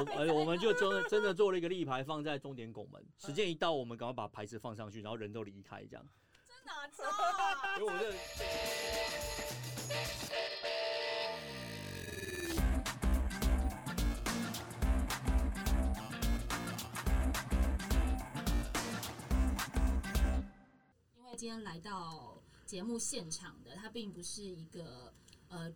我呃我们就真的真的做了一个立牌放在终点拱门，时间一到，我们赶快把牌子放上去，然后人都离开这样。这哪招啊？因为我这因为今天来到节目现场的，他并不是一个呃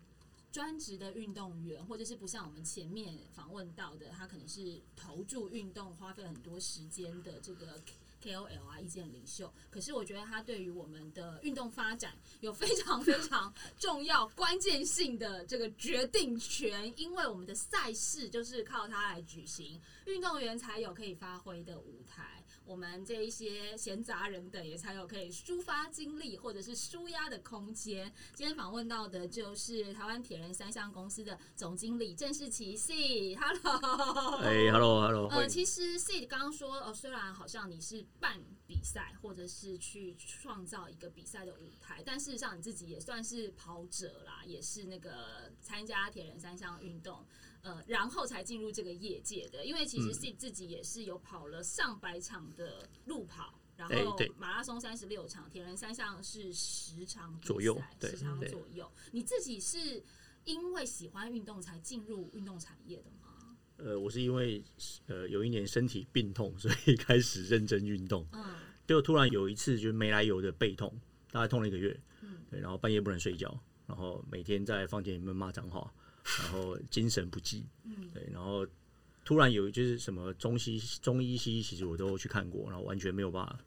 专职的运动员，或者是不像我们前面访问到的，他可能是投注运动、花费很多时间的这个 KOL 啊，意见领袖。可是我觉得他对于我们的运动发展有非常非常重要、关键性的这个决定权，因为我们的赛事就是靠他来举行，运动员才有可以发挥的舞台。我们这一些闲杂人等也才有可以抒发精力或者是舒压的空间。今天访问到的就是台湾铁人三项公司的总经理郑世奇 C。Hello，哎，hello hello，呃，其实 C 刚刚说，呃，虽然好像你是办比赛或者是去创造一个比赛的舞台，但事实上你自己也算是跑者啦，也是那个参加铁人三项运动。呃，然后才进入这个业界的，因为其实嗯。C 自己也是有跑了上百场的路跑，然后马拉松三十六场，铁人三项是十场左右十场左右。你自己是因为喜欢运动才进入运动产业的吗？呃，我是因为呃有一年身体病痛，所以开始认真运动。嗯。就突然有一次就是没来由的背痛，大概痛了一个月，嗯。对，然后半夜不能睡觉，然后每天在房间里面骂脏话，然后精神不济，嗯对，然后突然有就是什么中西中医西医，其实我都去看过，然后完全没有办法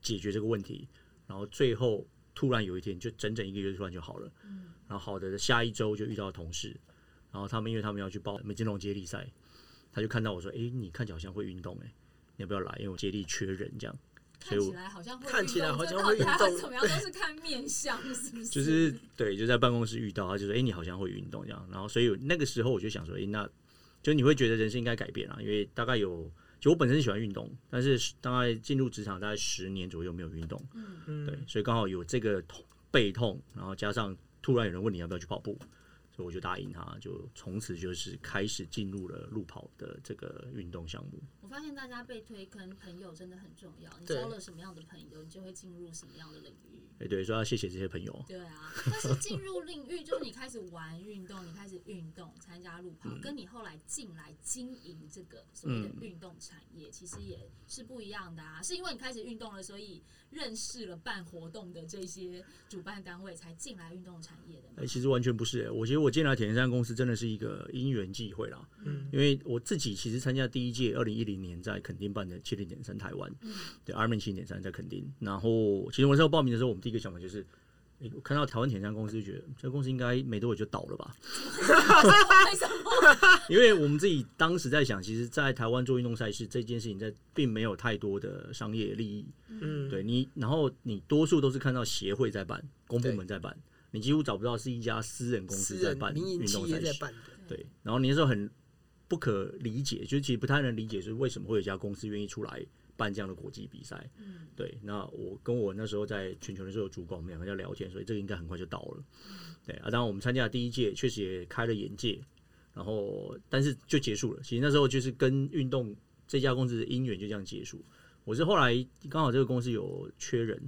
解决这个问题，然后最后突然有一天就整整一个月突然就好了，嗯然后好的下一周就遇到同事，然后他们因为他们要去报美金龙接力赛，他就看到我说，诶，你看起来好像会运动、诶，你要不要来？因为我接力缺人这样。所看起以我来好像会看起来好像会运动怎么样？都是看面相，是不是？就是对，就在办公室遇到他，就说：“哎、你好像会运动这样。”然后，所以那个时候我就想说：“哎、那就你会觉得人生应该改变啊，因为大概有，就我本身是喜欢运动，但是大概进入职场大概十年左右没有运动，嗯嗯，对，所以刚好有这个痛背痛，然后加上突然有人问你要不要去跑步，所以我就答应他，就从此就是开始进入了路跑的这个运动项目。我发现大家被推坑，朋友真的很重要。你交了什么样的朋友，你就会进入什么样的领域。哎、对，所以要谢谢这些朋友。对啊，但是进入领域就是你开始玩运动，你开始运动，参加路跑，嗯跟你后来进来经营这个所谓的运动产业，其实也是不一样的啊。是因为你开始运动了，所以认识了办活动的这些主办单位，才进来运动产业的哎、吗？其实完全不是、欸，我觉得我进来铁人三公司真的是一个因缘际会啦。嗯因为我自己其实参加第一届二零一零年在垦丁办的七零点三台湾，嗯对 Ironman 七零点三在垦丁。然后其实我那时候报名的时候，我们第一个想法就是，诶我看到台湾铁人三公司就觉得这个公司应该没多久就倒了吧？为什么？因为我们自己当时在想，其实，在台湾做运动赛事这件事情，在并没有太多的商业利益。嗯，对你，然后你多数都是看到协会在办，公部门在办，你几乎找不到是一家私人公司在办运动赛事。在办，对，然后你那时候很不可理解，就是其实不太能理解，就是为什么会有一家公司愿意出来办这样的国际比赛。嗯对，那我跟我那时候在全球的时候主管，我们两个在聊天，所以这个应该很快就到了。对啊，当然我们参加的第一届确实也开了眼界，然后但是就结束了。其实那时候就是跟运动这家公司的姻缘就这样结束。我是后来刚好这个公司有缺人，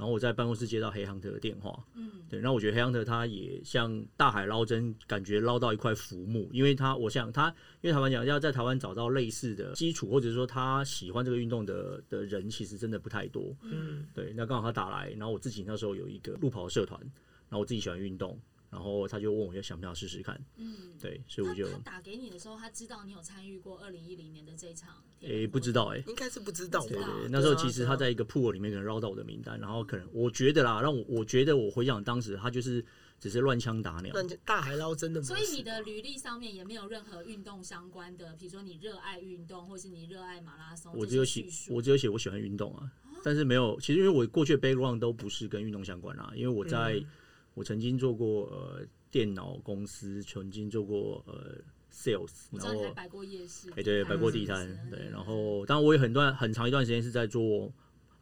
然后我在办公室接到黑亨特的电话，嗯对，那我觉得黑亨特他也像大海捞针，感觉捞到一块浮木，因为他，我想他，因为台湾讲要在台湾找到类似的基础，或者说他喜欢这个运动的的人，其实真的不太多。嗯，对，那刚好他打来，然后我自己那时候有一个路跑社团，然后我自己喜欢运动，然后他就问我要想不想试试看，嗯。对，所以我就打给你的时候，他知道你有参与过二零一零年的这一场。诶、不知道诶、应该是不知道吧。不知道？对，那时候其实他在一个 pool 里面可能绕到我的名单，然后可能我觉得啦，让我我觉得我回想当时他就是只是乱枪打鸟，大海捞针的所以你的履历上面也没有任何运动相关的，比如说你热爱运动，或是你热爱马拉松，我只有写我只有写我喜欢运动啊，但是没有，其实因为我过去的 background 都不是跟运动相关啊，因为我在、嗯我曾经做过呃电脑公司，曾经做过呃 sales，然后摆过夜市，哎、对，摆过地摊，对，然后当然我也很段很长一段时间是在做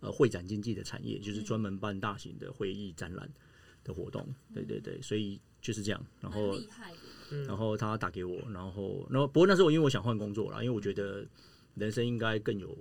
呃会展经济的产业，就是专门办大型的会议展览的活动，对对对，所以就是这样，然后然后他打给我，然后然后不过那时候因为我想换工作了，因为我觉得人生应该更有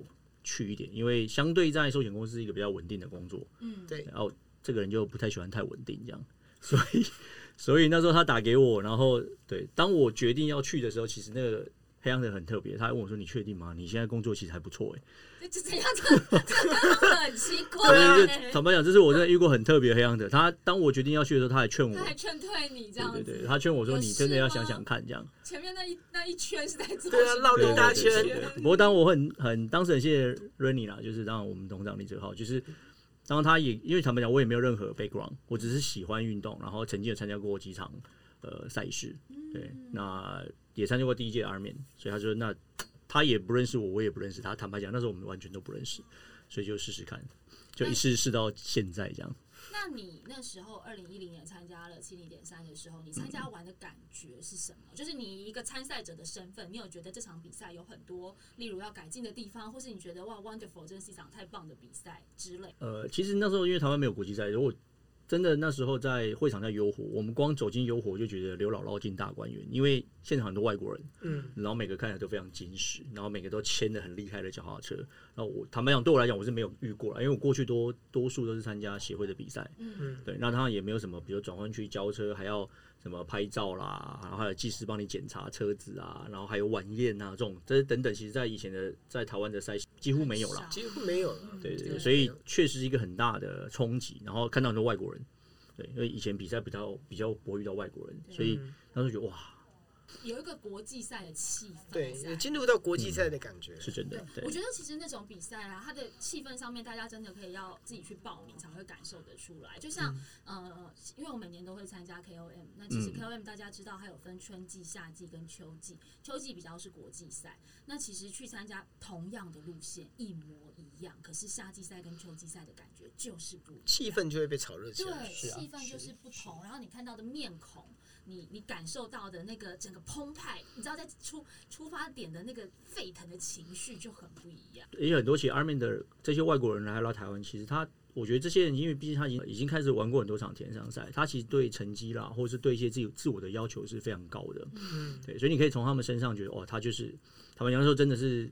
趣一点，因为相对在寿险公司是一个比较稳定的工作，嗯，对，然后这个人就不太喜欢太稳定这样，所以 所以那时候他打给我，然后对，当我决定要去的时候，其实那个黑羊人很特别，他还问我说：“你确定吗？你现在工作其实还不错 哎。这这？这这刚刚很奇”怪对，欸，坦白讲，这是我真的遇过很特别的黑羊者。他当我决定要去的时候，他还劝我他，还劝退你这样子，对对对，他劝我说：“你真的要想想看。”这样。前面那一那一圈是在做对啊什么对绕了一大圈不过当我很很当时很谢谢 Renny 啦，就是让我们董事长李哲浩，就是当他也因为坦白讲，我也没有任何 background，我只是喜欢运动，然后曾经有参加过几场呃赛事，对，那也参加过第一届 Ironman，所以他说那他也不认识我，我也不认识他。坦白讲，那时候我们完全都不认识，所以就试试看，就一试试到现在这样。那你那时候二零一零年参加了七零点三的时候，你参加完的感觉是什么？就是你一个参赛者的身份，你有觉得这场比赛有很多，例如要改进的地方，或是你觉得哇，wonderful，真是一场太棒的比赛之类。呃，其实那时候因为台湾没有国际赛，如果真的那时候在会场在悠活，我们光走进悠活就觉得刘姥姥进大观园，因为现场很多外国人，嗯，然后每个看起来都非常矜持，然后每个都牵的很厉害的脚踏车。然后我坦白讲，对我来讲我是没有遇过了，因为我过去多多数都是参加协会的比赛，嗯对，那他也没有什么，比如转换区交车还要什么拍照啦，然后还有技师帮你检查车子啊，然后还有晚宴啊这种，这等等，其实在以前的在台湾的赛几乎没有啦。几乎没有了。对对对，对所以确实是一个很大的冲击，然后看到很多外国人，对，因为以前比赛比较比较不会遇到外国人，所以嗯当时觉得哇，有一个国际赛的气氛对，在有进入到国际赛的感觉。是真的，对，我，觉得其实那种比赛啊，它的气氛上面，大家真的可以要自己去报名才会感受得出来。就像、呃，因为我每年都会参加 KOM，那其实嗯 KOM 大家知道它有分春季、夏季跟秋季，秋季比较是国际赛。那其实去参加同样的路线一模一样，可是夏季赛跟秋季赛的感觉就是不一样。气氛就会被炒热起对，来。是啊气氛就是不同，然后你看到的面孔，你你感受到的那个整个澎湃，你知道在出出发点的那个沸腾的情绪就很不一样。也有很多其实 Armin 的这些外国人来到台湾，其实他，我觉得这些人，因为毕竟他已经已经开始玩过很多场田上赛，他其实对成绩啦，或者是对一些自己自我的要求是非常高的。嗯，对，所以你可以从他们身上觉得，哦，他就是他们讲说真的是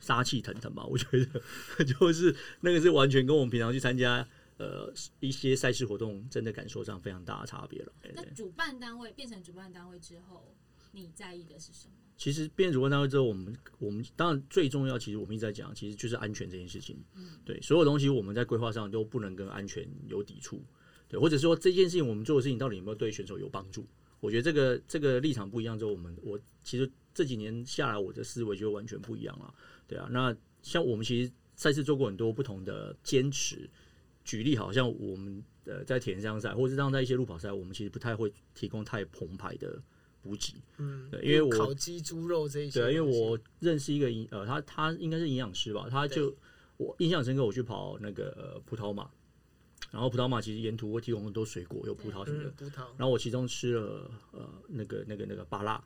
杀气腾腾吧？我觉得 就是那个是完全跟我们平常去参加呃一些赛事活动真的感受上非常大的差别了。那主办单位变成主办单位之后，你在意的是什么？其实变成主办单位之后，我们我们当然最重要，其实我们一直在讲，其实就是安全这件事情。对，所有东西我们在规划上都不能跟安全有抵触。对，或者说这件事情我们做的事情到底有没有对选手有帮助？我觉得这个这个立场不一样之后，我们我其实这几年下来，我的思维就完全不一样了。对啊，那像我们其实赛事做过很多不同的坚持。举例，好像我们呃在田径赛，或者是让在一些路跑赛，我们其实不太会提供太澎湃的补给。嗯，对因为我烤鸡、猪肉这一些对啊，因为我认识一个营呃，他他应该是营养师吧，他就我印象深刻，我去跑那个、呃、葡萄马，然后葡萄马其实沿途会提供很多水果，有葡萄什么的。嗯，，葡萄，然后我其中吃了呃那个那个那个芭辣，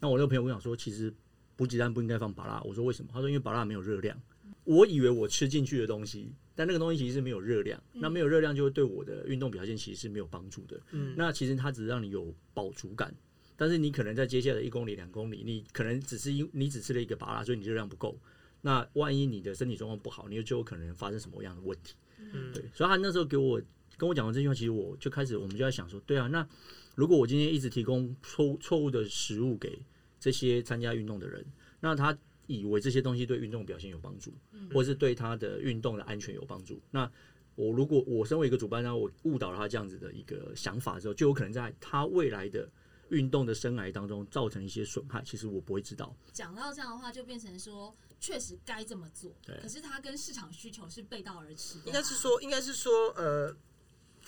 那我那个朋友跟我讲说，其实补给站不应该放芭辣，我说为什么？他说因为芭辣没有热量，我以为我吃进去的东西，但那个东西其实是没有热量，那没有热量就会对我的运动表现其实是没有帮助的。嗯，那其实它只是让你有饱足感，但是你可能在接下来一公里、两公里，你可能只是因你只吃了一个巴拉，所以你热量不够。那万一你的身体状况不好，你就有可能发生什么样的问题？嗯对，所以他那时候给我跟我讲完这句话，其实我就开始我们就在想说，对啊，那如果我今天一直提供错误错误的食物给这些参加运动的人，那他以为这些东西对运动表现有帮助，或是对他的运动的安全有帮助，那我如果我身为一个主办方，我误导了他这样子的一个想法之后，就有可能在他未来的运动的生涯当中造成一些损害。其实我不会知道，讲到这样的话，就变成说，确实该这么做，可是它跟市场需求是背道而驰。应该是说，应该是说，呃，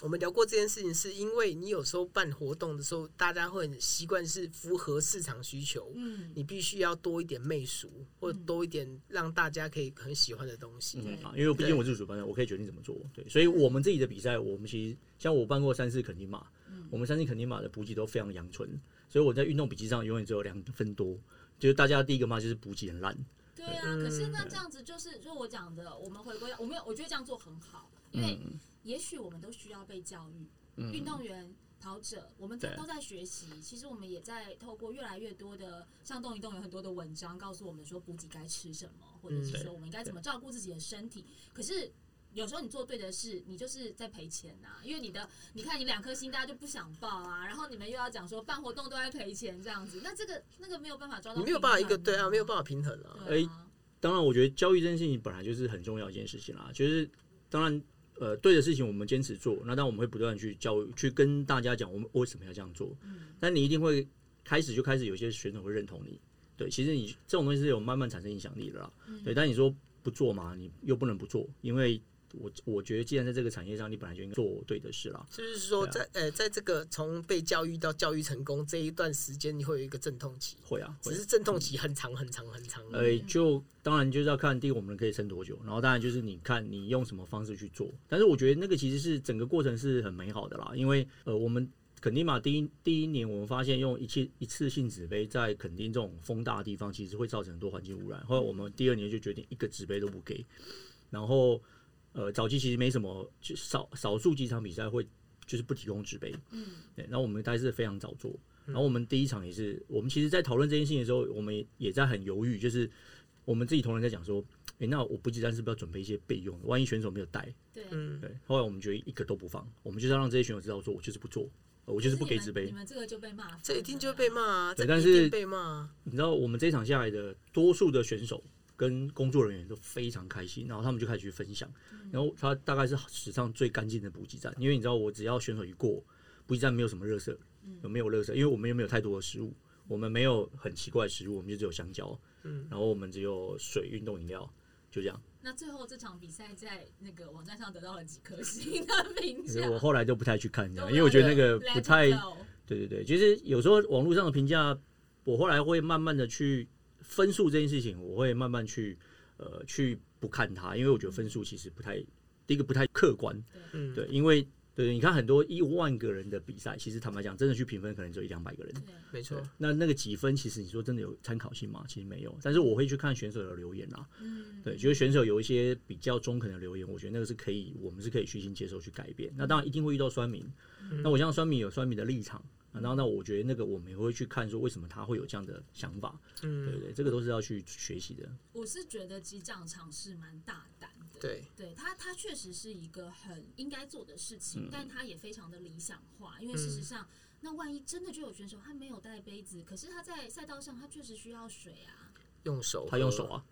我们聊过这件事情，是因为你有时候办活动的时候，大家会很习惯是符合市场需求，嗯，你必须要多一点媚俗，或者多一点让大家可以很喜欢的东西。对啊，因为毕竟我是主办人，我可以决定怎么做。对，所以我们自己的比赛，我们其实像我办过三次肯尼马，我们三次肯尼马的补给都非常阳春，所以我在运动笔记上永远只有两分多。就是大家第一个骂就是补给很烂，对啊。嗯可是那这样子就是，就我讲的，我们回归，我没有，我觉得这样做很好，因为嗯也许我们都需要被教育。运动员跑者，我们对都在学习。其实我们也在透过越来越多的，像动一动有很多的文章告诉我们说补给该吃什么，或者是嗯说我们应该怎么照顾自己的身体。可是有时候你做对的事，你就是在赔钱呐、因为你的，你看你两颗心，大家就不想报啊，然后你们又要讲说办活动都在赔钱这样子，那这个那个没有办法抓到，你没有办法一个对啊，没有办法平衡啊。哎啊，当然，我觉得教育这件事情本来就是很重要一件事情啦。就是当然，呃，对的事情我们坚持做，那当然我们会不断去教育，去跟大家讲我们为什么要这样做。嗯但你一定会开始就开始有些选手会认同你，对，其实你这种东西是有慢慢产生影响力的啦。嗯对，但你说不做嘛，你又不能不做，因为我我觉得既然在这个产业上，你本来就应该做对的事啦。就是说在呃，在这个从被教育到教育成功这一段时间，你会有一个阵痛期，会啊，会只是阵痛期很长很长很长。呃，就当然就是要看第一个我们可以撑多久，然后当然就是你看你用什么方式去做。但是我觉得那个其实是整个过程是很美好的啦，因为呃我们肯定嘛第一第一年我们发现用一次一次性纸杯在肯定这种风大的地方，其实会造成很多环境污染。后来我们第二年就决定一个纸杯都不给，然后呃早期其实没什么，就少少数几场比赛会就是不提供纸杯，嗯对，然后我们大概是非常早做，然后我们第一场也是，我们其实，在讨论这件事情的时候，我们也也在很犹豫，就是我们自己同仁在讲说，诶，那我补给站是不是要准备一些备用的？万一选手没有带，对，嗯，对。后来我们觉得一个都不放，我们就是要让这些选手知道说，我就是不做，呃我就是不给纸杯你。们这个就被骂这一定就会被骂啊，对但是一定被骂啊。你知道，我们这一场下来的多数的选手跟工作人员都非常开心，然后他们就开始去分享，然后他大概是史上最干净的补给站，因为你知道，我只要选手一过补给站，没有什么热色，有没有热色？因为我们又没有太多的食物，我们没有很奇怪的食物，我们就只有香蕉，嗯。然后我们只有水、运动饮料，就这样。那最后这场比赛在那个网站上得到了几颗星的评价？我后来都不太去看，这样，因为我觉得那个不太，对对对，其实有时候网络上的评价，我后来会慢慢的去分数这件事情，我会慢慢去呃去不看它，因为我觉得分数其实不太，第一个不太客观，嗯，对，因为对你看很多一万个人的比赛，其实坦白讲，真的去评分可能只有一两百个人。对没错。那那个几分，其实你说真的有参考性吗？其实没有。但是我会去看选手的留言啦，嗯，对，觉得选手有一些比较中肯的留言，我觉得那个是可以，我们是可以虚心接受去改变。那当然一定会遇到酸民，那我相信酸民有酸民的立场，啊然后那我觉得那个我们也会去看说为什么他会有这样的想法，对嗯，对对，这个都是要去学习的。我是觉得机长尝试蛮大胆的，对，对他，他确实是一个很应该做的事情，嗯。但他也非常的理想化，因为事实上，那万一真的就有选手他没有带杯子，可是他在赛道上他确实需要水啊。用手，他用手，啊，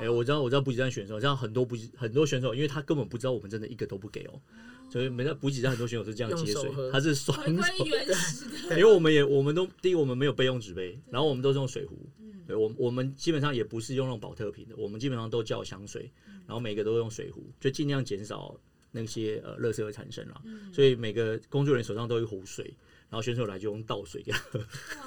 哦，哎、我知道我知道补给站选手，这样很多补给很多选手，因为他根本不知道我们真的一个都不给哦、所以每在补给站很多选手是这样接水他是双手因为我们也我们都第一我们没有备用纸杯，然后我们都是用水壶，嗯对我我们基本上也不是用那种保特瓶的，我们基本上都叫香水，然后每个都用水壶，就尽量减少那些呃垃圾的产生啦。嗯所以每个工作人员手上都有一壶水，然后选手来就用倒水给他喝，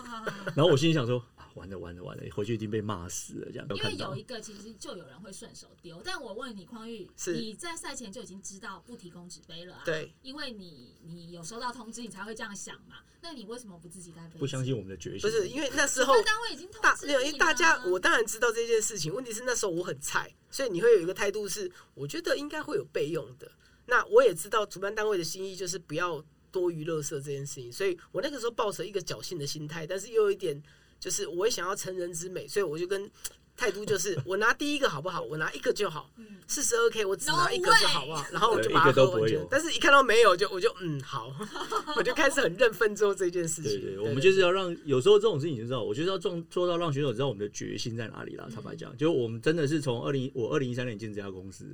然后我心里想说啊，完了完了完了，回去一定被骂死了这样。因为有一个其实就有人会顺手丢，但我问你，匡玉，是你在赛前就已经知道不提供纸杯了啊？，对，因为你你有收到通知，你才会这样想嘛。那你为什么不自己带杯？不相信我们的决心，不是因为那时候单位已经通大，知没有，因为大家我当然知道这件事情，问题是那时候我很菜，所以你会有一个态度是，我觉得应该会有备用的。那我也知道主办单位的心意就是不要多余垃圾这件事情，所以我那个时候抱着一个侥幸的心态，但是又有一点就是我也想要成人之美，所以我就跟态度就是 我拿第一个好不好？我拿一个就好，嗯四十二 K 我只拿一个就好不好？然后我就把它一个都喝完就不会有，但是一看到没有就我就嗯好，我就开始很认份做这件事情。对对，我们就是要让有时候这种事情你就知道，我就是要做做到让选手知道我们的决心在哪里啦。坦白讲，就我们真的是从二零我二零一三年进这家公司，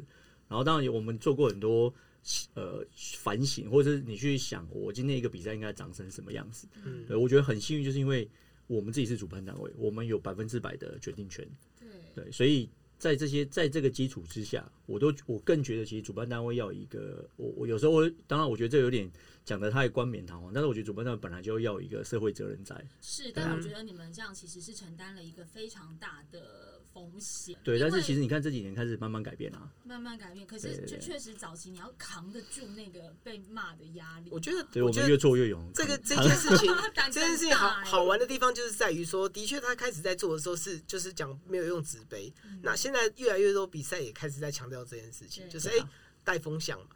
然后当然我们做过很多呃反省，或者是你去想我今天一个比赛应该长成什么样子。嗯对，我觉得很幸运，就是因为我们自己是主办单位，我们有百分之百的决定权。对对，所以在这些在这个基础之下，我都我更觉得，其实主办单位要一个，我我有时候我当然我觉得这有点讲的太冠冕堂皇，但是我觉得主办单位本来就要一个社会责任在。是，啊但我觉得你们这样其实是承担了一个非常大的风险。对，但是其实你看这几年开始慢慢改变啊，慢慢改变，可是就确实早期你要扛得住那个被骂的压力。我觉得对我们越做越勇。这个这件事情，这件事情好好玩的地方就是在于说，的确他开始在做的时候是就是讲没有用纸杯，嗯那现在越来越多比赛也开始在强调这件事情，就是哎、带风向嘛。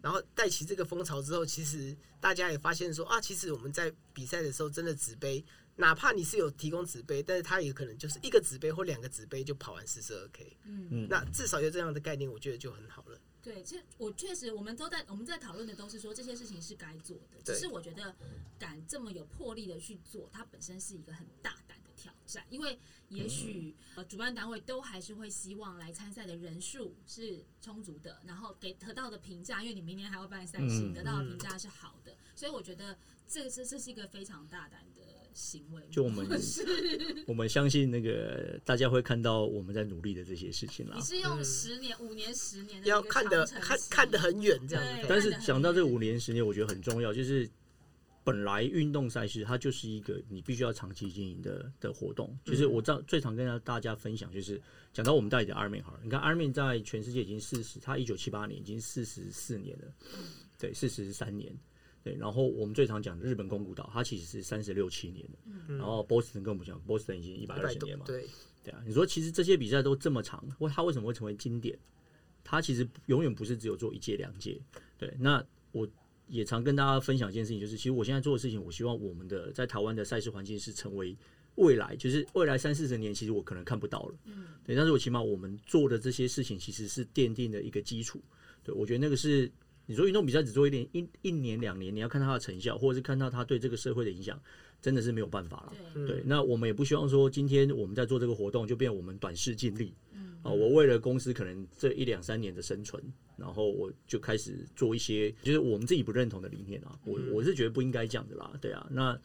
然后带起这个风潮之后，其实大家也发现说啊，其实我们在比赛的时候，真的纸杯，哪怕你是有提供纸杯，但是它也可能就是一个纸杯或两个纸杯就跑完四十二 K。嗯，嗯，那至少有这样的概念，我觉得就很好了。对，其实我确实，我们都在我们在讨论的都是说这些事情是该做的，只是我觉得敢这么有魄力的去做，它本身是一个很大胆的挑战，因为也许、呃主办单位都还是会希望来参赛的人数是充足的，然后给得到的评价，因为你明年还要办赛事，嗯。得到的评价是好的，所以我觉得这个是这是一个非常大胆的行为。就我们我们相信那个大家会看到我们在努力的这些事情啦你。是用嗯十年、五年、十年的要看得长程期看看得很远，这样子。但是讲到这五年十年，我觉得很重要，就是本来运动赛事它就是一个你必须要长期经营的的活动。就是我知道最常跟大家分享，就是讲到我们代理的 Armin 好了，你看 Armin 在全世界已经四十，他一九七八年已经四十四年了，对，四十三年。对，然后我们最常讲的日本宫古岛，它其实是三十六七年了，然后 Boston 跟我们讲，Boston 已经一百二十年嘛，对，对啊，你说其实这些比赛都这么长，为它为什么会成为经典？它其实永远不是只有做一届两届。对，那我也常跟大家分享一件事情，就是其实我现在做的事情，我希望我们的在台湾的赛事环境是成为未来，就是未来三四十年，其实我可能看不到了。嗯对，但是我起码我们做的这些事情，其实是奠定了一个基础。对，我觉得那个是你说运动比赛只做一点一一年两年，你要看它的成效，或者是看到它对这个社会的影响，真的是没有办法了。对，对，那我们也不希望说今天我们在做这个活动就变我们短视尽力。啊，我为了公司可能这一两三年的生存，然后我就开始做一些就是我们自己不认同的理念啊。我我是觉得不应该这样的啦，对啊。那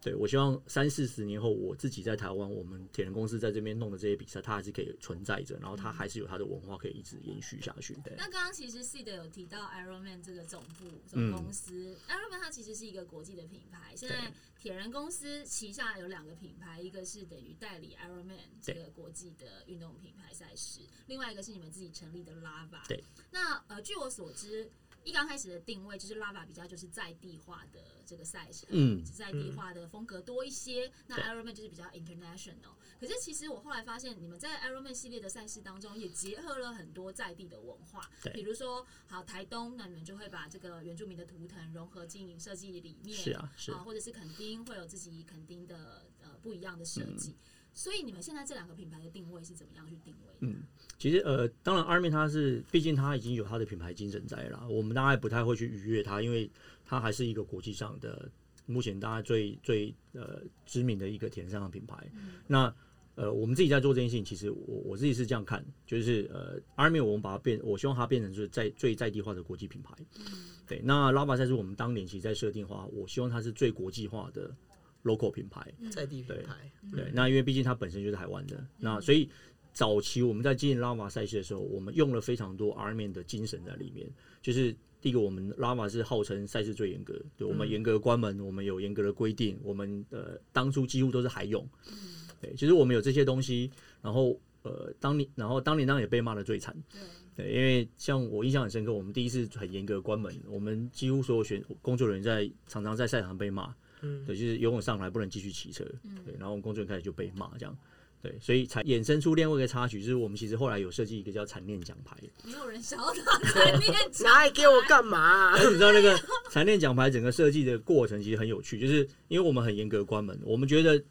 对我希望三四十年后，我自己在台湾，我们铁人公司在这边弄的这些比赛，它还是可以存在着，然后它还是有它的文化可以一直延续下去。对，那刚刚其实 C 的有提到 Ironman 这个总部嗯总公司、Ironman 它其实是一个国际的品牌。现在铁人公司旗下有两个品牌，一个是等于代理 Ironman 这个国际的运动品牌赛事，另外一个是你们自己成立的 Lava。对。那呃，据我所知。一刚开始的定位就是 Lava 比较就是在地化的这个赛事，嗯在地化的风格多一些。那对 Ironman 就是比较 international。可是其实我后来发现，你们在 Ironman 系列的赛事当中也结合了很多在地的文化，对比如说好台东，那你们就会把这个原住民的图腾融合进设计里面，是啊是或者是垦丁会有自己垦丁的呃不一样的设计。嗯所以你们现在这两个品牌的定位是怎么样去定位？嗯，其实呃，当然 Army 它是，毕竟它已经有它的品牌精神在了啦，我们大概不太会去逾越它，因为它还是一个国际上的，目前大家最最呃知名的一个田上的品牌。那呃，我们自己在做这件事情，其实我我自己是这样看，就是呃，Army 我们把它变，我希望它变成就是在最在地化的国际品牌。对，那拉巴赛是我们当年其实在设定话，我希望它是最国际化的 local 品牌。在地品牌，对，那因为毕竟它本身就是台湾的，那所以早期我们在经营拉玛赛事的时候，我们用了非常多 Armin 的精神在里面。就是第一个，我们拉玛是号称赛事最严格，对我们严格关门，我们有严格的规定，我们呃当初几乎都是海泳。对，其实我们有这些东西，然后呃当年，然后当年当然也被骂的最惨。对，对，因为像我印象很深刻，我们第一次很严格关门，我们几乎所有选工作人员在常常在赛场被骂，嗯。对，就是游泳上来不能继续骑车，对，然后我们工作人员开始就被骂这样，对，所以才衍生出另外一个插曲，就是我们其实后来有设计一个叫残念奖牌，没有人想要拿残念奖拿来给我干嘛？啊、但是你知道那个残念奖牌整个设计的过程其实很有趣，就是因为我们很严格关门，我们觉得，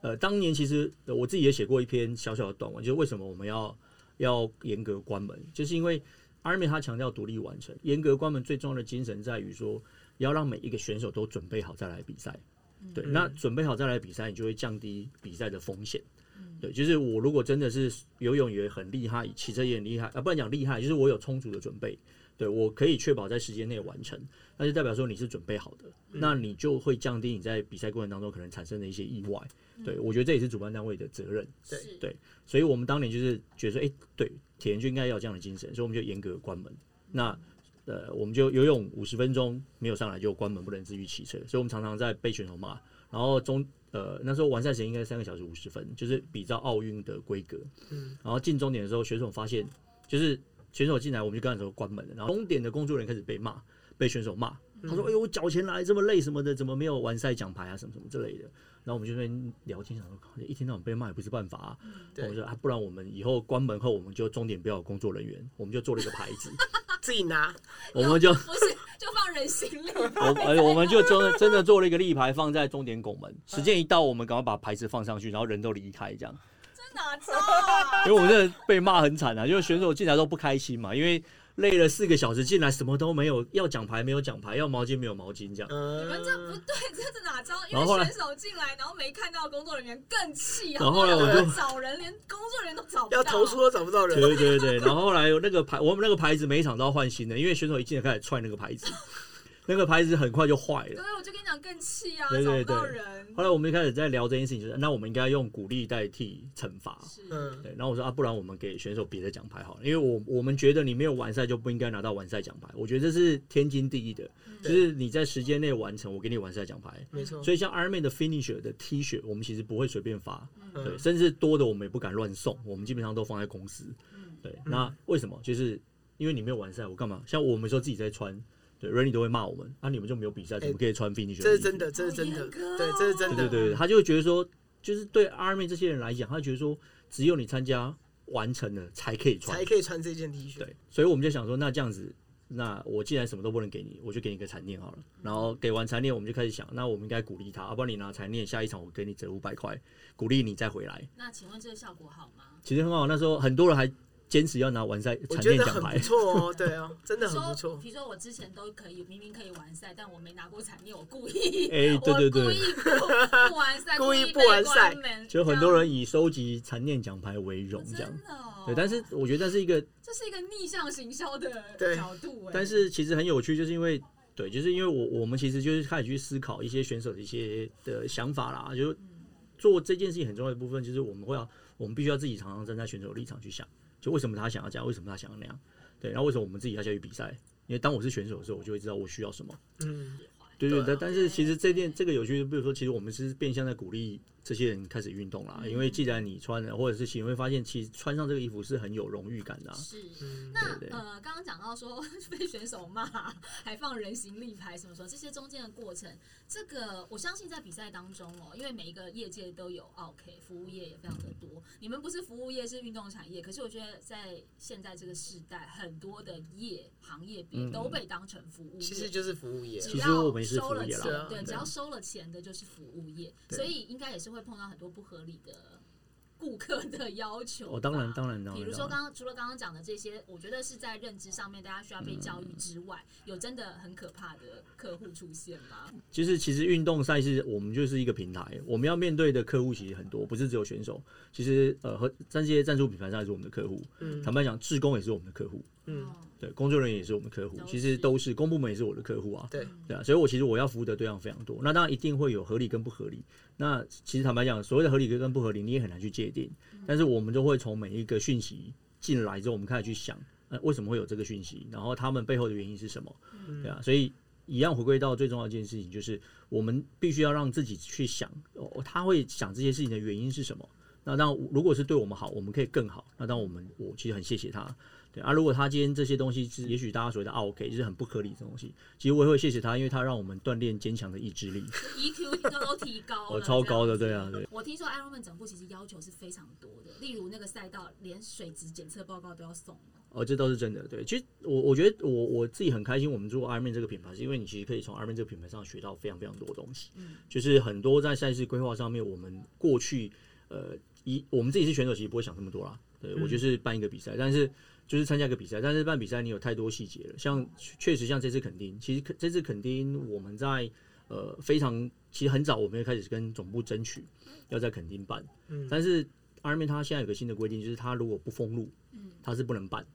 呃，当年其实呃我自己也写过一篇小小的短文，就是为什么我们要要严格关门，就是因为 Army 他强调独立完成，严格关门最重要的精神在于说，要让每一个选手都准备好再来比赛。对，那准备好再来比赛，你就会降低比赛的风险。对，就是我如果真的是游泳也很厉害，骑车也很厉害，啊，不然讲厉害，就是我有充足的准备，对我可以确保在时间内完成，那就代表说你是准备好的，那你就会降低你在比赛过程当中可能产生的一些意外。对我觉得这也是主办单位的责任。对对所以我们当年就是觉得说，哎、对，铁人就应该要这样的精神，所以我们就严格关门。那呃，我们就游泳五十分钟没有上来就关门，不能继续骑车。所以我们常常在被选手骂。然后中呃那时候完赛时间应该三个小时五十分，就是比照奥运的规格。嗯，然后进终点的时候，选手发现就是选手进来，我们就跟他说关门了。然后终点的工作人员开始被骂，被选手骂。他说：“哎呦，我缴钱来这么累什么的，怎么没有完赛奖牌啊，什么什么之类的。”然后我们就在那边聊天，想说，靠一天到晚被骂也不是办法啊。我说啊，不然我们以后关门后，我们就终点不要有工作人员，我们就做了一个牌子，自己拿，我们就不是就放人行李，我呃我们就真的真的做了一个立牌放在终点拱门，时间一到，我们赶快把牌子放上去，然后人都离开这样。这哪招啊？因为我们真的被骂很惨啊，就是选手进来都不开心嘛，因为累了四个小时进来什么都没有，要奖牌没有奖牌，要毛巾没有毛巾这样。嗯，你们这不对，这是哪招？因为选手进来，然后没看到工作人员更气，然后后来我就找人，连工作人员都找不到，要投诉都找不到人，对对对，然后后来那个牌，我们那个牌子每一场都要换新的，因为选手一进来开始踹那个牌子，那个牌子很快就坏了。对，我就跟你讲更气啊，对对找不到对人。后来我们一开始在聊这件事情，就是那我们应该用鼓励代替惩罚。是，嗯，对，然后我说啊，不然我们给选手别的奖牌好了，因为我我们觉得你没有完赛就不应该拿到完赛奖牌，我觉得这是天经地义的，就是你在时间内完成，我给你完赛奖牌。没错，所以像 Ironman 的 finisher 的 T 恤，我们其实不会随便发，嗯对，甚至多的我们也不敢乱送，我们基本上都放在公司。嗯，对，那为什么？就是因为你没有完赛，我干嘛？像我们说自己在穿，对 r a n y 都会骂我们，啊，你们就没有比赛，怎么可以穿 finisher？这是真的，这是真的，对，这是真的，对对对，他就会觉得说，就是对 Army 这些人来讲，他觉得说，只有你参加完成了才可以穿才，可以穿这件 T 恤，对，所以我们就想说，那这样子，那我既然什么都不能给你，我就给你个残念好了。然后给完残念，我们就开始想，那我们应该鼓励他，要不然你拿残念，下一场我给你折五百块，鼓励你再回来。那请问这个效果好吗？其实很好，那时候很多人还坚持要拿完赛残我觉得很不念奖牌。错哦，对啊，真的很说不错，比如说我之前都可以，明明可以完赛，但我没拿过产业，我故意，哎对对对。我故意不 不完赛，故意意不完赛。被关门就很多人以收集残念奖牌为荣，这样。真。的哦。对，但是我觉得这是一个这是一个逆向行销的对。角度哎，但是其实很有趣，就是因为对，就是因为我我们其实就是开始去思考一些选手的一些的想法啦，就做这件事情很重要的部分，就是我们会要我们必须要自己常常站在选手的立场去想，就为什么他想要这样，为什么他想要那样，对，然后为什么我们自己要下去比赛？因为当我是选手的时候，我就会知道我需要什么。嗯，对对对，对啊但是其实这件这个有趣，比如说，其实我们是变相在鼓励这些人开始运动啦，因为既然你穿了，或者是你会发现，其实穿上这个衣服是很有荣誉感的、啊。是。嗯那呃，刚刚讲到说被选手骂，还放人形立牌什么什么，这些中间的过程，这个我相信在比赛当中哦，因为每一个业界都有 OK，服务业也非常的多。你们不是服务业，是运动产业，可是我觉得在现在这个时代，很多的业行业别嗯都被当成服务业。其实就是服务业，只其实要我们收了对，只要收了钱的就是服务业，所以应该也是会碰到很多不合理的顾客的要求。哦，当然当然当然。比如说，刚刚除了刚刚讲的这些，我觉得是在认知上面大家需要被教育之外，有真的很可怕的客户出现吗？就是其实运动赛事我们就是一个平台，我们要面对的客户其实很多，不是只有选手。其实呃和这些赞助品牌上也是我们的客户，嗯坦白讲，志工也是我们的客户，嗯，哦对，工作人员也是我们客户，其实都是公部门也是我的客户啊。对，对啊，所以我其实我要服务的对象非常多，那当然一定会有合理跟不合理。那其实坦白讲，所谓的合理跟不合理，你也很难去界定。但是我们就会从每一个讯息进来之后，我们开始去想，呃，为什么会有这个讯息，然后他们背后的原因是什么，嗯对啊，所以一样回归到最重要一件事情，就是我们必须要让自己去想，哦，他会想这些事情的原因是什么。那当然，如果是对我们好，我们可以更好。那当然，我们我其实很谢谢他。对啊，如果他今天这些东西是，也许大家所谓的啊 OK，就是很不合理的东西，其实我也会谢谢他，因为他让我们锻炼坚强的意志力。EQ 都都提高了，哦，超高的，对啊，对。我听说 Ironman 整部其实要求是非常多的，例如那个赛道连水质检测报告都要送。哦，这倒是真的。对，其实我我觉得我我自己很开心，我们做 Ironman 这个品牌，是因为你其实可以从 Ironman 这个品牌上学到非常非常多的东西。嗯就是很多在赛事规划上面，我们过去呃一我们自己是选手，其实不会想这么多啦。对我就是办一个比赛，但是就是参加一个比赛，但是办比赛你有太多细节了。像确实像这次垦丁，其实这次垦丁我们在呃非常其实很早我们就开始跟总部争取要在垦丁办，嗯但是 Ironman 它现在有个新的规定，就是它如果不封路，嗯它是不能办。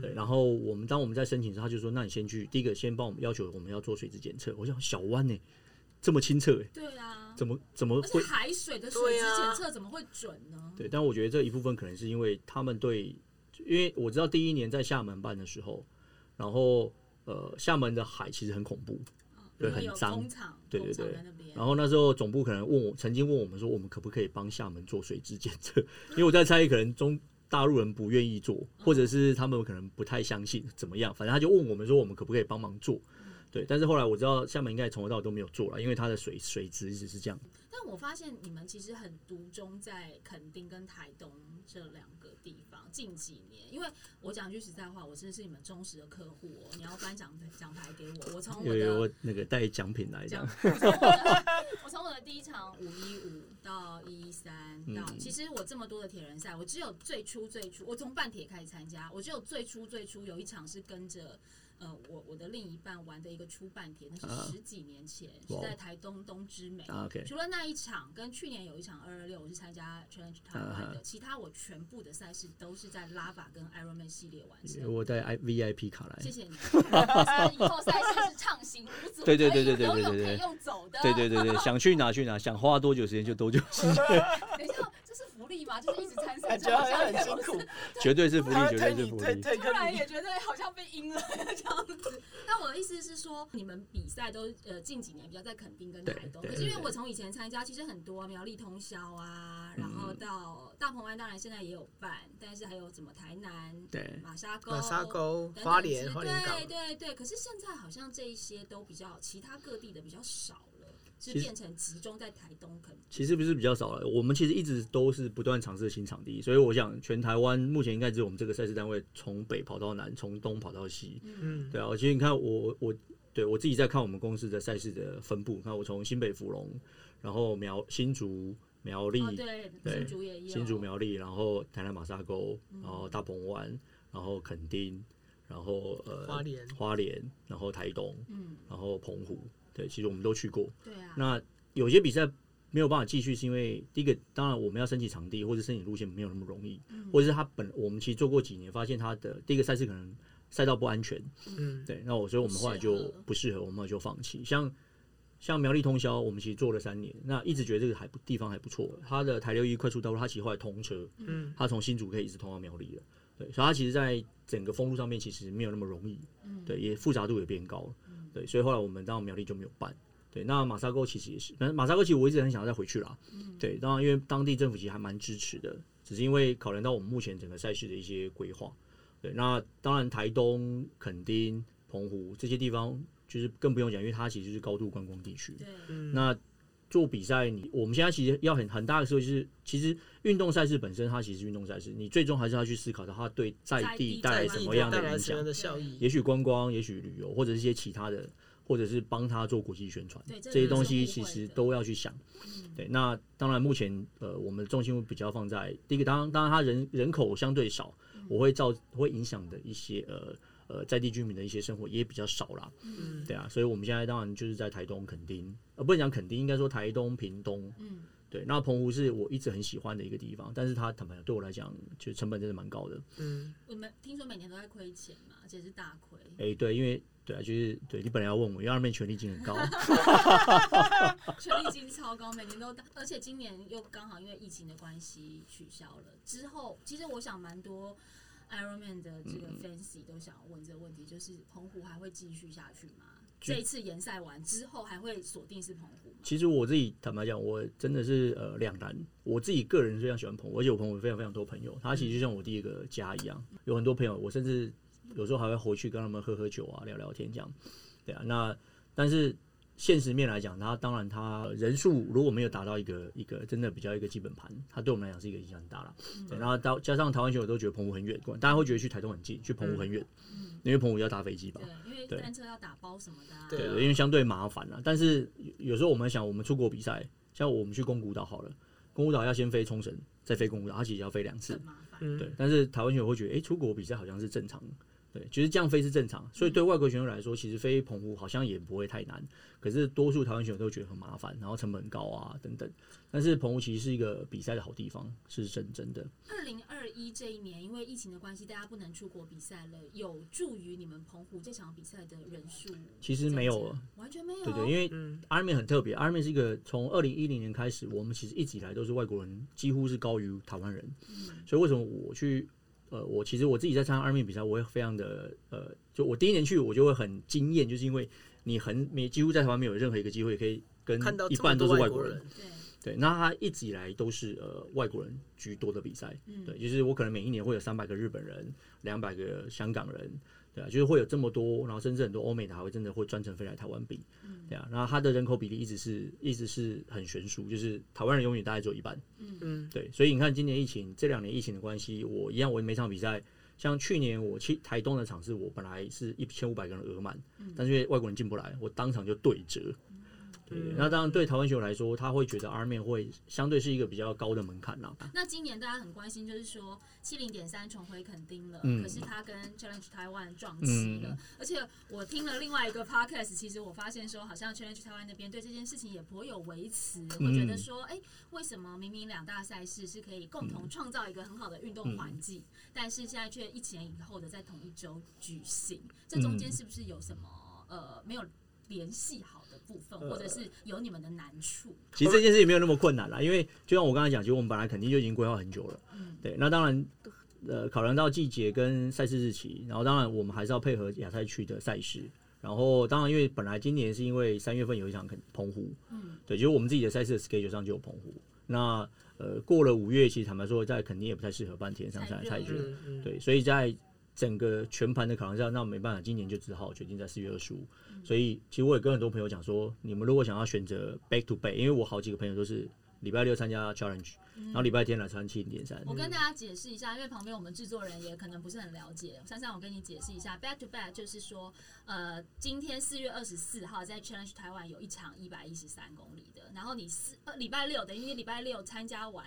对，嗯然后我们当我们在申请时，他就说：“那你先去，第一个先帮我们要求我们要做水质检测。”我想小湾呢、这么清澈哎、对啊，怎么怎么会？海水的水质检测怎么会准呢？对，但我觉得这一部分可能是因为他们对，因为我知道第一年在厦门办的时候，然后呃厦门的海其实很恐怖，对很脏，对对对然后那时候总部可能问我，曾经问我们说，我们可不可以帮厦门做水质检测？因为我在猜，可能中大陆人不愿意做，或者是他们可能不太相信怎么样，反正他就问我们说，我们可不可以帮忙做？对，但是后来我知道厦门应该从头到尾都没有做了，因为它的水水质一直是这样。但我发现你们其实很独钟在垦丁跟台东这两个地方，近几年，因为我讲句实在话，我真的是你们忠实的客户哦。你要颁奖奖牌给我，我从我的我那个带奖品来讲的，，我从我的我从我的第一场五一五到一三到，嗯其实我这么多的铁人赛，我只有最初最初，我从半铁开始参加，我只有最初最初有一场是跟着。呃，我我的另一半玩的一个初半天，那啊是十几年前，是在台东东之美。啊 OK，除了那一场，跟去年有一场二二六，我是参加 Challenge 台湾的，啊其他我全部的赛事都是在 Lava 跟 Ironman 系列完成。我带 I VIP 卡来谢，谢你。以后赛事是畅行无阻，对对对对对对对对可以用走的。对对对对，想去哪去哪，想花多久时间就多久时间，等一下，这是福利吗？就是一直参赛，感觉好像很辛苦，绝对是福利绝对是福利。突然也觉得好像被阴了 这样子。那我的意思是说，你们比赛都呃近几年比较在垦丁跟台东，可是因为我从以前参加，其实很多苗栗通宵啊，然后嗯到大鹏湾，当然现在也有办，但是还有什么台南、对，马沙沟、马沙沟、等等花莲、花莲港对，对对。可是现在好像这一些都比较其他各地的比较少了，是其实变成集中在台东垦丁。其实不是比较少了，我们其实一直都是不断尝试新场地，所以我想全台湾目前应该只有我们这个赛事单位从北跑到南，从东跑到西。嗯，对啊，其实你看我我对我自己在看我们公司的赛事的分布，看我从新北芙蓉，然后苗新竹苗栗、哦，对，对新竹也有，新竹苗栗，然后台南马沙沟，嗯然后大鹏湾，然后垦丁，然后呃花莲花莲，然后台东，嗯，然后澎湖，对，其实我们都去过。对啊，那有些比赛没有办法继续，是因为第一个，当然我们要申请场地或者申请路线没有那么容易，嗯或者是他本我们其实做过几年，发现他的第一个赛事可能赛道不安全，嗯，对，那我所以我们后来就不适合我们后来就放弃。像像苗栗通宵，我们其实做了三年，那一直觉得这个还不地方还不错。它的台六一快速道路，它其实后来通车，嗯，它从新竹可以一直通到苗栗了。对，所以它其实，在整个封路上面其实没有那么容易，嗯对，也复杂度也变高了，对，所以后来我们到苗栗就没有办。对，那马沙沟其实也是，但马沙沟其实我一直很想要再回去啦。对，当然因为当地政府其实还蛮支持的，只是因为考量到我们目前整个赛事的一些规划。对，那当然台东、垦丁、澎湖这些地方就是更不用讲，因为它其实是高度观光地区。对，嗯那做比赛，你我们现在其实要很很大的时候，就是其实运动赛事本身它其实运动赛事，你最终还是要去思考到它对在地带来什么样的影响？也许观光，也许旅游，或者是一些其他的，或者是帮他做国际宣传，这这些东西其实都要去想。嗯对，那当然目前呃，我们的重心会比较放在第一个，当然当然它人人口相对少，我会造会影响的一些呃呃在地居民的一些生活也比较少啦。嗯对啊，所以我们现在当然就是在台东垦丁，呃，不能讲垦丁，应该说台东、屏东。嗯，对，那澎湖是我一直很喜欢的一个地方，但是它坦白讲对我来讲，就成本真的蛮高的。嗯，我们听说每年都在亏钱嘛，而且是大亏。哎、对，因为对啊，就是对你本来要问我，因为那边权利金很高，权利金超高，每年都大，而且今年又刚好因为疫情的关系取消了。之后，其实我想蛮多 Ironman 的这个 Fancy 都想问这个问题，就是澎湖还会继续下去吗？就这一次联赛完之后，还会锁定是澎湖吗？其实我自己坦白讲，我真的是呃两难。我自己个人非常喜欢澎湖，而且我澎湖有非常非常多朋友，他其实就像我第一个家一样，有很多朋友，我甚至有时候还会回去跟他们喝喝酒啊、聊聊天这样。对啊，那但是现实面来讲，它当然它人数如果没有达到一个一个真的比较一个基本盘，它对我们来讲是一个影响很大了。对，然后到加上台湾选手都觉得澎湖很远，大家会觉得去台东很近，去澎湖很远，因为澎湖要搭飞机吧。对，因为对单车要打包什么的、啊。对因为相对麻烦了。但是有有时候我们想，我们出国比赛，像我们去宫古岛好了，宫古岛要先飞冲绳，再飞宫古岛，它其实要飞两次对，但是台湾选手会觉得，哎、出国比赛好像是正常的。对，就是这样飞是正常，所以对外国选手来说，其实飞澎湖好像也不会太难。可是多数台湾选手都觉得很麻烦，然后成本很高啊等等。但是澎湖其实是一个比赛的好地方，是真真的。二零二一这一年，因为疫情的关系，大家不能出国比赛了，有助于你们澎湖这场比赛的人数其实没有了，完全没有。对对，因为嗯 Ironman 很特别，Ironman 是一个从二零一零年开始，我们其实一直以来都是外国人，几乎是高于台湾人。所以为什么我去呃，我其实我自己在参加 Ironman 比赛，我会非常的呃，就我第一年去我就会很惊艳，就是因为你很没几乎在台湾没有任何一个机会可以跟看到一半都是外国人外国人，，对，那它一直以来都是呃外国人居多的比赛，对，就是我可能每一年会有三百个日本人，两百个香港人，对啊，就是会有这么多，然后甚至很多欧美的还会真的会专程飞来台湾比，对啊，然后它的人口比例一直是一直是很悬殊，就是台湾人永远大概只有一半，嗯，对，所以你看今年疫情这两年疫情的关系，我一样我每场比赛。像去年我去台东的场次，我本来是一千五百个人额满，但是因为外国人进不来，我当场就对折。对，那当然对台湾球来说，他会觉得 R 面会相对是一个比较高的门槛啦。那今年大家很关心，就是说七零点三重回垦丁了，可是他跟 Challenge Taiwan 撞期了。而且我听了另外一个 podcast，其实我发现说，好像 Challenge Taiwan 那边对这件事情也颇有维持，会觉得说，哎，为什么明明两大赛事是可以共同创造一个很好的运动环境，但是现在却一前一后的在同一周举行？这中间是不是有什么呃没有联系好？部分，或者是有你们的难处。其实这件事也没有那么困难啦，因为就像我刚才讲，其实我们本来肯定就已经规划很久了。嗯，对。那当然，呃，考量到季节跟赛事日期，然后当然我们还是要配合亚太区的赛事。然后当然，因为本来今年是因为三月份有一场肯澎湖，嗯，对，就是我们自己的赛事的 schedule 上就有澎湖。那呃，过了五月，其实坦白说，在肯定也不太适合办田上赛，赛事。对，所以在整个全盘的考量下，那没办法，今年就只好决定在四月二十五。所以，其实我也跟很多朋友讲说，你们如果想要选择 back to back，因为我好几个朋友都是礼拜六参加 challenge，然后礼拜天来参七零点三。我跟大家解释一下，因为旁边我们制作人也可能不是很了解。珊珊，我跟你解释一下，back to back 就是说，呃，今天四月二十四号在 challenge 台湾有一场一百一十三公里的，然后你四呃礼拜六等于你礼拜六参加完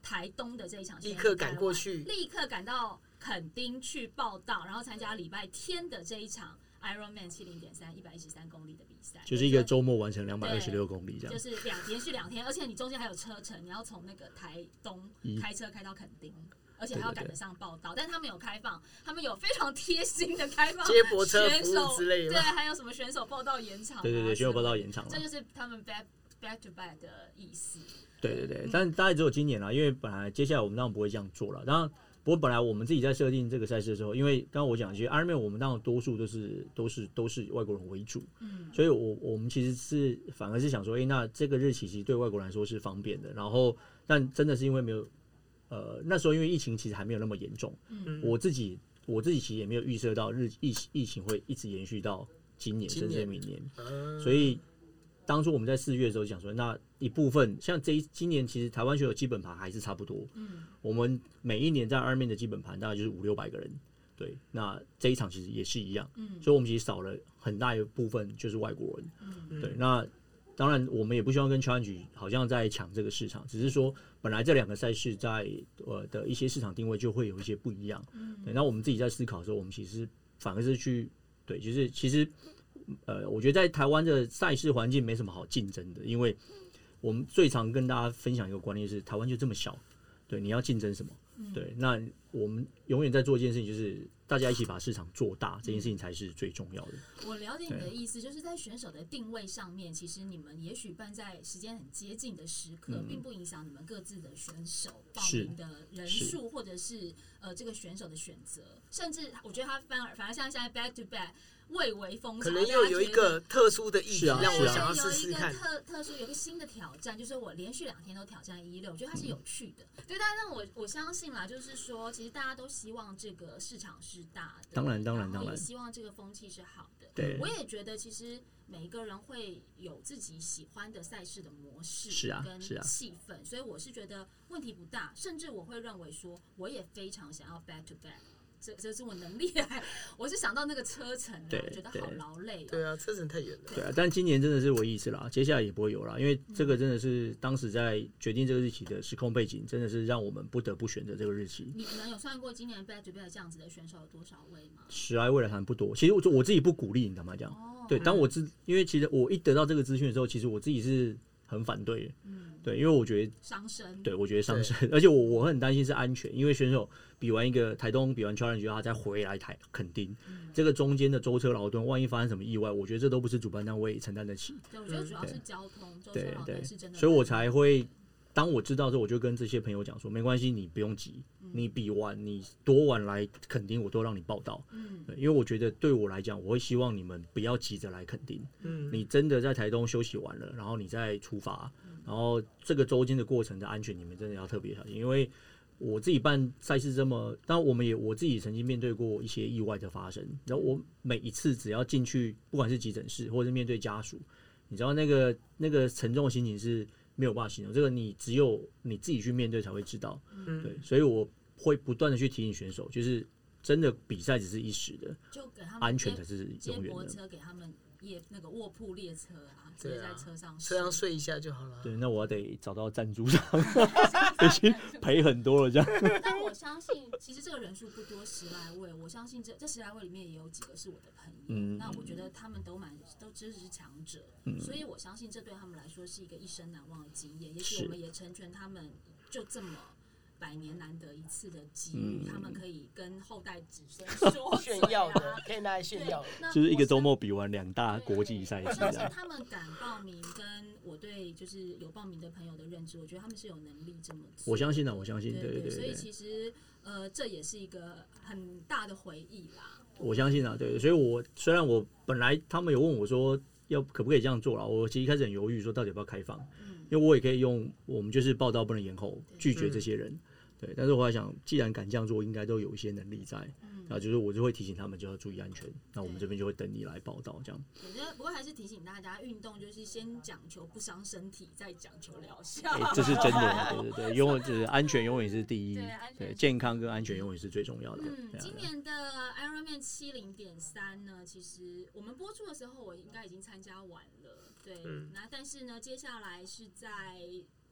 台东的这一场，立刻赶过去，立刻赶到垦丁去报道，然后参加礼拜天的这一场。Ironman 七零点三一百一十三公里的比赛，就是一个周末完成两百二十六公里这样。就是两连续两天，而且你中间还有车程，你要从那个台东开车开到垦丁，而且还要赶得上报道。但是他们有开放，他们有非常贴心的开放接驳车服务之类的，对，还有什么选手报道延长，对对对，选手报道延长，这就是他们 back back to back 的意思。对对对，但大概只有今年了，因为本来接下来我们当然不会这样做了，然后。不过本来我们自己在设定这个赛事的时候，因为刚刚我讲，其实 Ironman 我们当然多数都是都是都是外国人为主，嗯，所以我我们其实是反而是想说，哎，那这个日期其实对外国人来说是方便的。然后，但真的是因为没有，呃，那时候因为疫情其实还没有那么严重，嗯，我自己我自己其实也没有预测到日疫疫情会一直延续到今年甚至明年，所以。当初我们在四月的时候讲说，那一部分像这一今年其实台湾选手基本盘还是差不多。嗯，我们每一年在二面的基本盘大概就是五六百个人。对，那这一场其实也是一样。嗯，所以我们其实少了很大一部分就是外国人。嗯，对，那当然我们也不希望跟 challenge 好像在抢这个市场，只是说本来这两个赛事在呃的一些市场定位就会有一些不一样。嗯，对，那我们自己在思考的时候，我们其实反而是去对，就是其实。呃，我觉得在台湾的赛事环境没什么好竞争的，因为我们最常跟大家分享一个观念是，台湾就这么小，对，你要竞争什么？对，那我们永远在做一件事情，就是大家一起把市场做大，这件事情才是最重要的。我了解你的意思，就是在选手的定位上面，其实你们也许办在时间很接近的时刻，并不影响你们各自的选手报名的人数，或者是呃这个选手的选择，甚至我觉得他反而反而像现在 back to back。蔚为风潮，可能又有一个特殊的意义，让我想要试试看。特特殊有一个新的挑战，就是我连续两天都挑战一六，我觉得它是有趣的。对，但是我我相信啦，就是说，其实大家都希望这个市场是大的，当然当然当然，希望这个风气是好的。对，我也觉得其实每一个人会有自己喜欢的赛事的模式，是啊，跟气氛，所以我是觉得问题不大，甚至我会认为说，我也非常想要 back to back。这这是我能力，我是想到那个车程，觉得好劳累。对啊，车程太远了。对啊，但今年真的是唯一一次啦，接下来也不会有了，因为这个真的是当时在决定这个日期的时空背景，真的是让我们不得不选择这个日期。你们有算过今年 back to back 这样子的选手有多少位吗？十来位来谈不多。其实我我自己不鼓励，你干嘛讲？对，当我知，因为其实我一得到这个资讯的时候，其实我自己是很反对。嗯，对，因为我觉得伤身。对，我觉得伤身，而且我我很担心是安全，因为选手。比完一个台东，比完 challenge，他再回来台垦丁，这个中间的舟车劳顿，万一发生什么意外，我觉得这都不是主办单位承担得起。对，我觉得主要是交通，对对，是真的。所以我才会，当我知道之后，我就跟这些朋友讲说，没关系，你不用急，你比完，你多晚来肯定，我都让你报道。嗯，因为我觉得对我来讲，我会希望你们不要急着来肯定。嗯，你真的在台东休息完了，然后你再出发。然然后这个周间的过程的安全，你们真的要特别小心，因为我自己办赛事这么，当然我们也我自己曾经面对过一些意外的发生。然后我每一次只要进去，不管是急诊室或者是面对家属，你知道那个那个沉重的心情是没有办法形容，这个你只有你自己去面对才会知道。嗯对，所以我会不断的去提醒选手，就是真的比赛只是一时的，就给他们安全才是永远的。驳车给他们夜那个卧铺列车啊，直接在车上车上睡。睡一下就好了。对，那我得找到赞助商，已经赔很多了，这样。但我相信，其实这个人数不多，十来位。我相信这这十来位里面也有几个是我的朋友。嗯那我觉得他们都蛮都真的是强者，嗯所以我相信这对他们来说是一个一生难忘的经验。也许我们也成全他们就这么百年难得一次的机遇，嗯他们可以跟后代子孙说 炫耀的，可以拿来炫耀的。那就是一个周末比完两大国际赛我事他们敢报名，跟我对就是有报名的朋友的认知，我觉得他们是有能力这么做。我相信啊，我相信，对对对所以对，其实呃，这也是一个很大的回忆啦。我相信啊，对，所以我虽然我本来他们有问我说要可不可以这样做了，我其实一开始很犹豫，说到底要不要开放，嗯，因为我也可以用我们就是报道不能延后，拒绝这些人。对，但是我还想，既然敢这样做，应该都有一些能力在，嗯啊，就是我就会提醒他们就要注意安全。那我们对这边就会等你来报道，这样。我觉得不过还是提醒大家，运动就是先讲求不伤身体，再讲求疗效。哎、这是真的，对对对，永远就是安全永远是第一对健康跟安全永远是最重要的。嗯，啊今年的 Ironman 七零点三呢，其实我们播出的时候，我应该已经参加完了。对，嗯那但是呢，接下来是在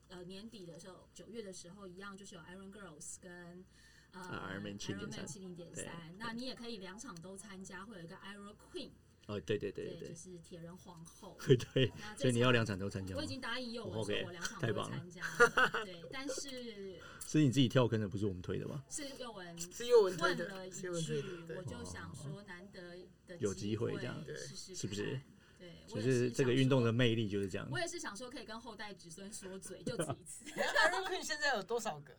呃年底的时候，九月的时候，一样就是有 Iron Girls 跟呃啊，Ironman 7.3七零点三。那你也可以两场都参加，会有一个 Iron Queen，哦，对对对对，对就是铁人皇后。对对，那这所以你要两场都参加吗我已？经答应佑文说我两场太棒了都参加了。对，但是 是你自己跳坑的，不是我们推的吧？是佑文是佑文问，了一句我就想说难得的有机会这试试是不是看？对，我就也是这个运动的。魅力就是这样我。也是想说，可以跟后代子孙说嘴，就只一次。Iron Queen 现在有多少个？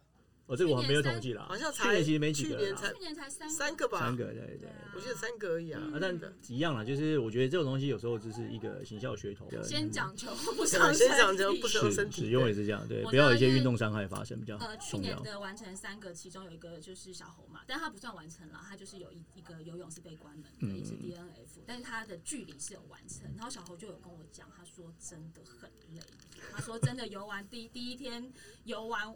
哦，这个我还没有统计啦，好像才去年其实没几个啦，去年才去年才三三个吧？三个，对对对。啊我记得三个而已啊。啊，但一样啦，就是我觉得这种东西有时候只是一个行销噱头，先讲求不对伤先讲求不伤是身体使用也是这样，对，我不要有一些运动伤害发生比较呃，去重要。年的完成三个，其中有一个就是小猴嘛，但它不算完成了，它就是有一一个游泳是被关门的，嗯也是 DNF，但是它的距离是有完成。然后小猴就有跟我讲，他说真的很累，他说真的游完第第一天游完。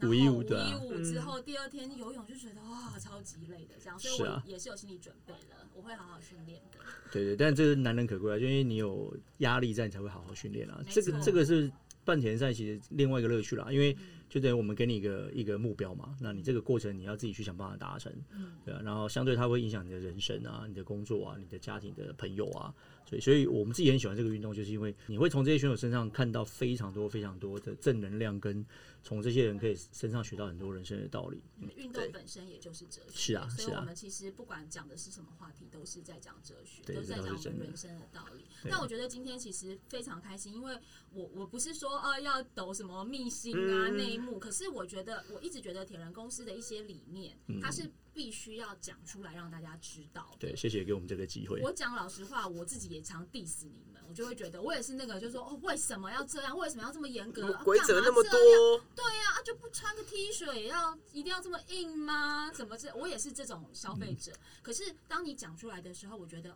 然后515对啊。515之后，第二天游泳就觉得哇，超级累的，这样，所以是啊。我也是有心理准备了，我会好好训练的。对对，但这是难能可贵啊，就因为你有压力在，你才会好好训练啊。这个这个是半田赛其实另外一个乐趣啦，因为嗯。就等于我们给你一个一个目标嘛，那你这个过程你要自己去想办法达成，嗯，对啊，然后相对它会影响你的人生啊、你的工作啊、你的家庭的朋友啊，所以所以我们自己很喜欢这个运动，就是因为你会从这些选手身上看到非常多非常多的正能量，跟从这些人可以身上学到很多人生的道理。运动本身也就是哲学，是啊是啊所以我们其实不管讲的是什么话题，都是在讲哲学，都是在讲人生的道理。但我觉得今天其实非常开心，因为我我不是说呃要抖什么秘辛啊嗯内幕，可是我觉得我一直觉得铁人公司的一些理念，它是必须要讲出来让大家知道对，谢谢给我们这个机会。我讲老实话，我自己也常 diss 你们，我就会觉得我也是那个，就是说哦，为什么要这样？为什么要这么严格？啊规则那么干嘛这样多，对呀、啊，就不穿个 T 恤也要一定要这么硬吗？怎么这？我也是这种消费者。可是当你讲出来的时候，我觉得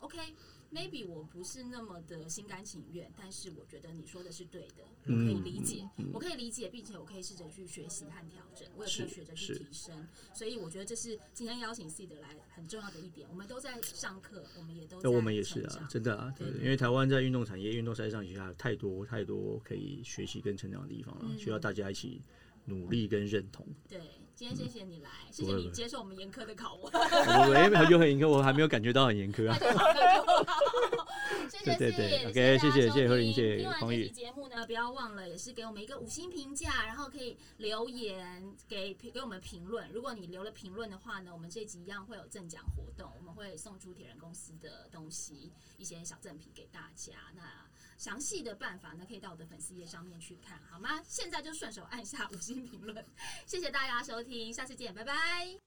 OK，maybe、我不是那么的心甘情愿，但是我觉得你说的是对的，我可以理解，我可以理解，并且我可以试着去学习和调整，我也可以学着去提升。所以我觉得这是今天邀请 C 的来很重要的一点。我们都在上课，我们也都在那我们也是啊真的啊，对因为台湾在运动产业、运动赛上其实还有太多太多可以学习跟成长的地方了，嗯需要大家一起努力跟认同。对，今天谢谢你来，谢谢你接受我们严苛的拷问。我哎，很有很严苛，我还没有感觉到很严苛啊。谢谢对对对谢 OK，谢谢谢谢何林听谢谢匡宇听完这期节目呢，不要忘了也是给我们一个五星评价，然后可以留言给给我们评论。如果你留了评论的话呢，我们这集一样会有赠奖活动，我们会送出铁人公司的东西，一些小赠品给大家。那详细的办法呢，可以到我的粉丝页上面去看，好吗？现在就顺手按下五星评论，谢谢大家收听，下次见，拜拜。